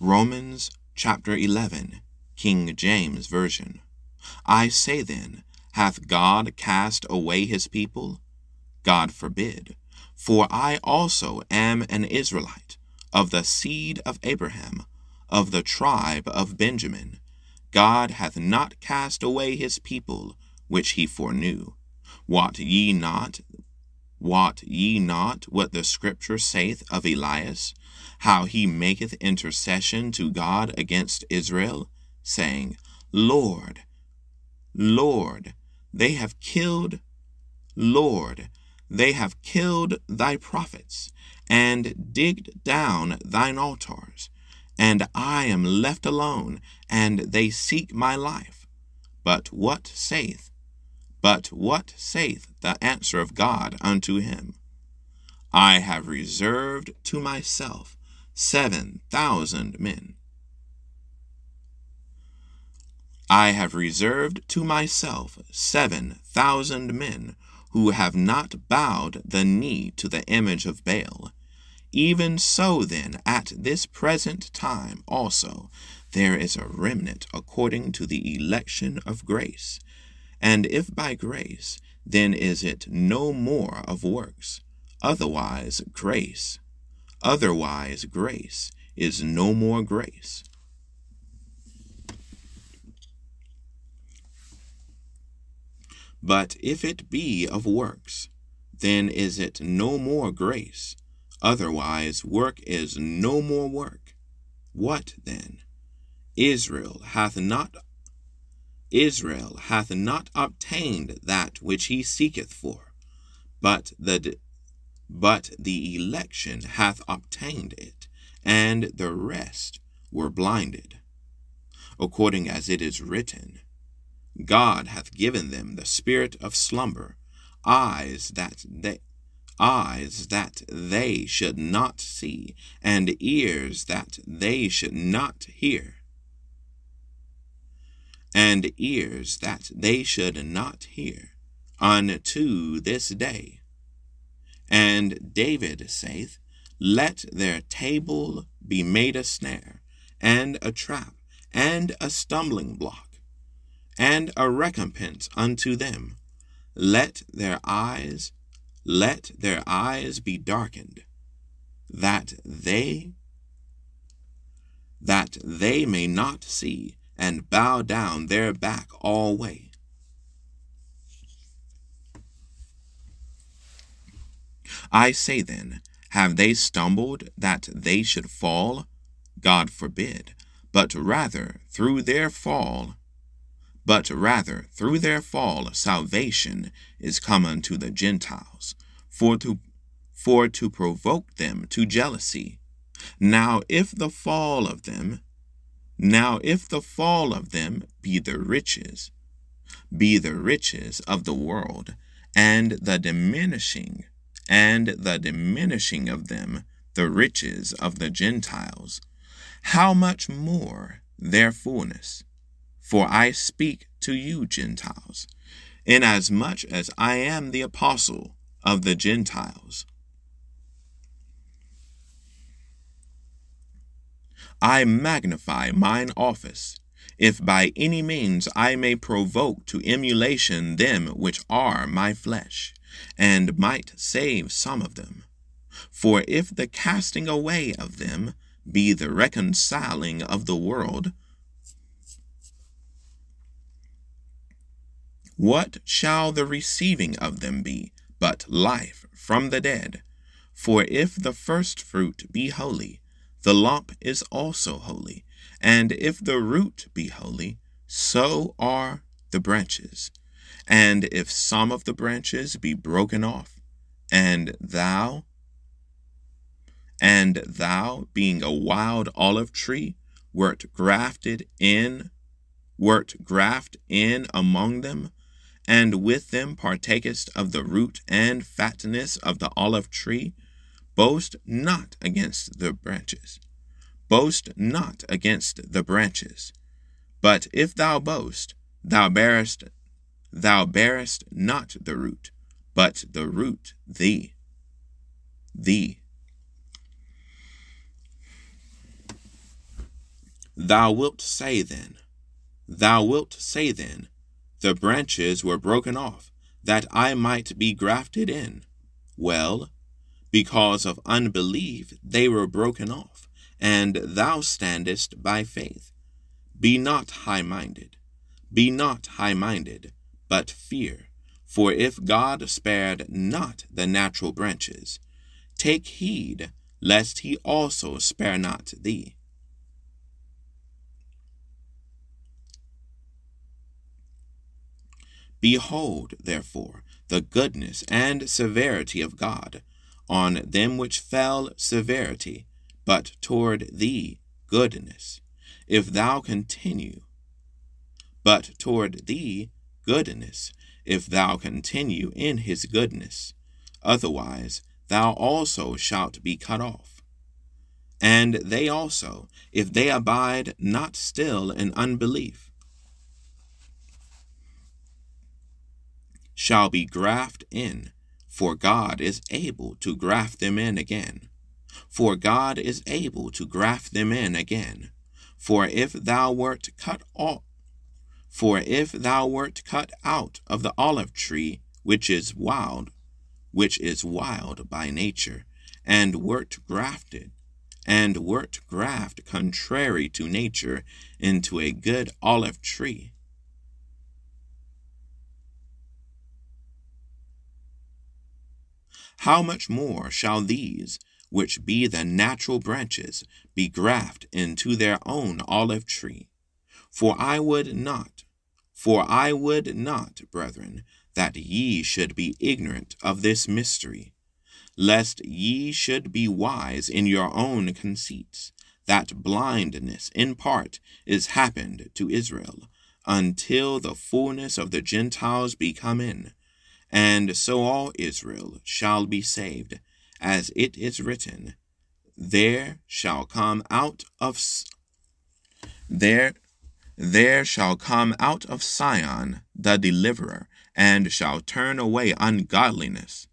Romans chapter 11, King James Version. I say then, hath God cast away his people? God forbid. For I also am an Israelite, of the seed of Abraham, of the tribe of Benjamin. God hath not cast away his people, which he foreknew. Wot ye not Wot ye not what the Scripture saith of Elias, how he maketh intercession to God against Israel, saying, Lord, Lord, they have killed, Lord, they have killed thy prophets, and digged down thine altars, and I am left alone, and they seek my life. But what saith but what saith the answer of God unto him? I have reserved to myself seven thousand men. I have reserved to myself seven thousand men who have not bowed the knee to the image of Baal. Even so, then, at this present time also, there is a remnant according to the election of grace. And if by grace, then is it no more of works. Otherwise, grace. Otherwise, grace is no more grace. But if it be of works, then is it no more grace. Otherwise, work is no more work. What then? Israel hath not Israel hath not obtained that which he seeketh for, but the but the election hath obtained it, and the rest were blinded. According as it is written, God hath given them the spirit of slumber, eyes that they eyes that they should not see, and ears that they should not hear and ears that they should not hear, unto this day. And David saith, Let their table be made a snare, and a trap, and a stumbling block, and a recompense unto them. Let their eyes, let their eyes be darkened, that they that they may not see, and bow down their back alway. I say then, have they stumbled that they should fall? God forbid, but rather through their fall, but rather through their fall salvation is come unto the Gentiles, for to for to provoke them to jealousy. Now if the fall of them now if the fall of them be the riches, be the riches of the world, and the diminishing, and the diminishing of them the riches of the Gentiles, how much more their fullness? For I speak to you, Gentiles, inasmuch as I am the apostle of the Gentiles. I magnify mine office, if by any means I may provoke to emulation them which are my flesh, and might save some of them. For if the casting away of them be the reconciling of the world, what shall the receiving of them be but life from the dead? For if the first fruit be holy, the lump is also holy. And if the root be holy, so are the branches. And if some of the branches be broken off, and thou, and thou, being a wild olive tree, wert grafted in, wert grafted in among them, and with them partakest of the root and fatness of the olive tree, Boast not against the branches. Boast not against the branches. But if thou boast, thou bearest thou bearest not the root, but the root thee. Thee. Thou wilt say then, Thou wilt say then, The branches were broken off, that I might be grafted in. Well, because of unbelief they were broken off, and thou standest by faith. Be not high minded, be not high minded, but fear. For if God spared not the natural branches, take heed lest he also spare not thee. Behold, therefore, the goodness and severity of God, on them which fell severity, but toward thee goodness, if thou continue. But toward thee goodness, if thou continue in his goodness. Otherwise, thou also shalt be cut off. And they also, if they abide not still in unbelief, shall be graft in, for God is able to graft them in again. For God is able to graft them in again. For if thou wert cut off, for if thou wert cut out of the olive tree, which is wild, which is wild by nature, and wert grafted, and wert graft contrary to nature into a good olive tree. How much more shall these, which be the natural branches, be grafted into their own olive tree? For I would not, for I would not, brethren, that ye should be ignorant of this mystery, lest ye should be wise in your own conceits, that blindness in part is happened to Israel, until the fullness of the Gentiles be come in, and so all Israel shall be saved, as it is written, There shall come out of there there shall come out of Sion the deliverer, and shall turn away ungodliness,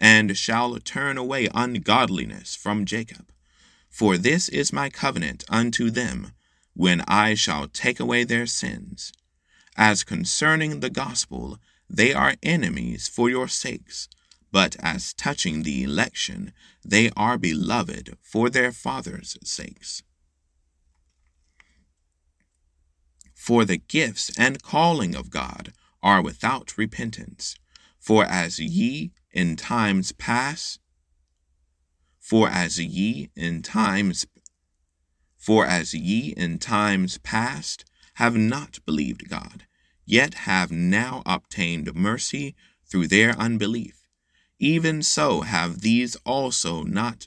and shall turn away ungodliness from Jacob. For this is my covenant unto them, when I shall take away their sins. As concerning the gospel, they are enemies for your sakes, but as touching the election, they are beloved for their fathers' sakes. For the gifts and calling of God are without repentance. For as ye in times past, for as ye in times for as ye in times past have not believed God, yet have now obtained mercy through their unbelief, even so have these also not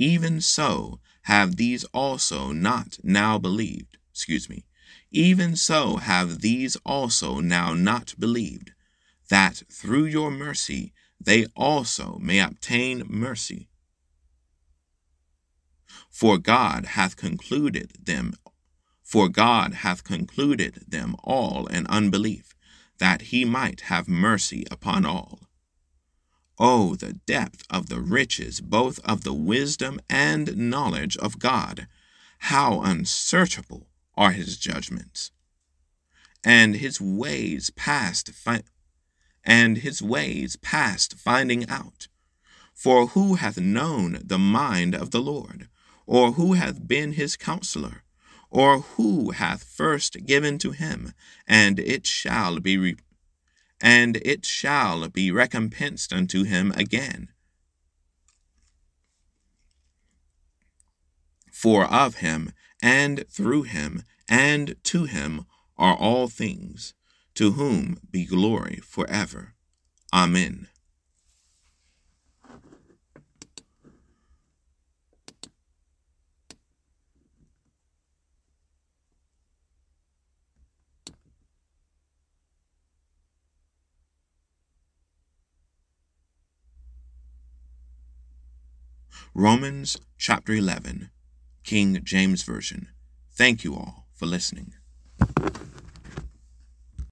even so have these also not now believed, excuse me, even so have these also now not believed, that through your mercy they also may obtain mercy. For God hath concluded them, for God hath concluded them all in unbelief, that he might have mercy upon all. Oh, the depth of the riches both of the wisdom and knowledge of God! How unsearchable are his judgments, and his ways past fi- and his ways past finding out. For who hath known the mind of the Lord, or who hath been his counselor, or who hath first given to him, and it shall be re- and it shall be recompensed unto him again? For of him and through him and to him are all things, to whom be glory forever. Amen. Romans chapter 11 King James Version. Thank you all for listening.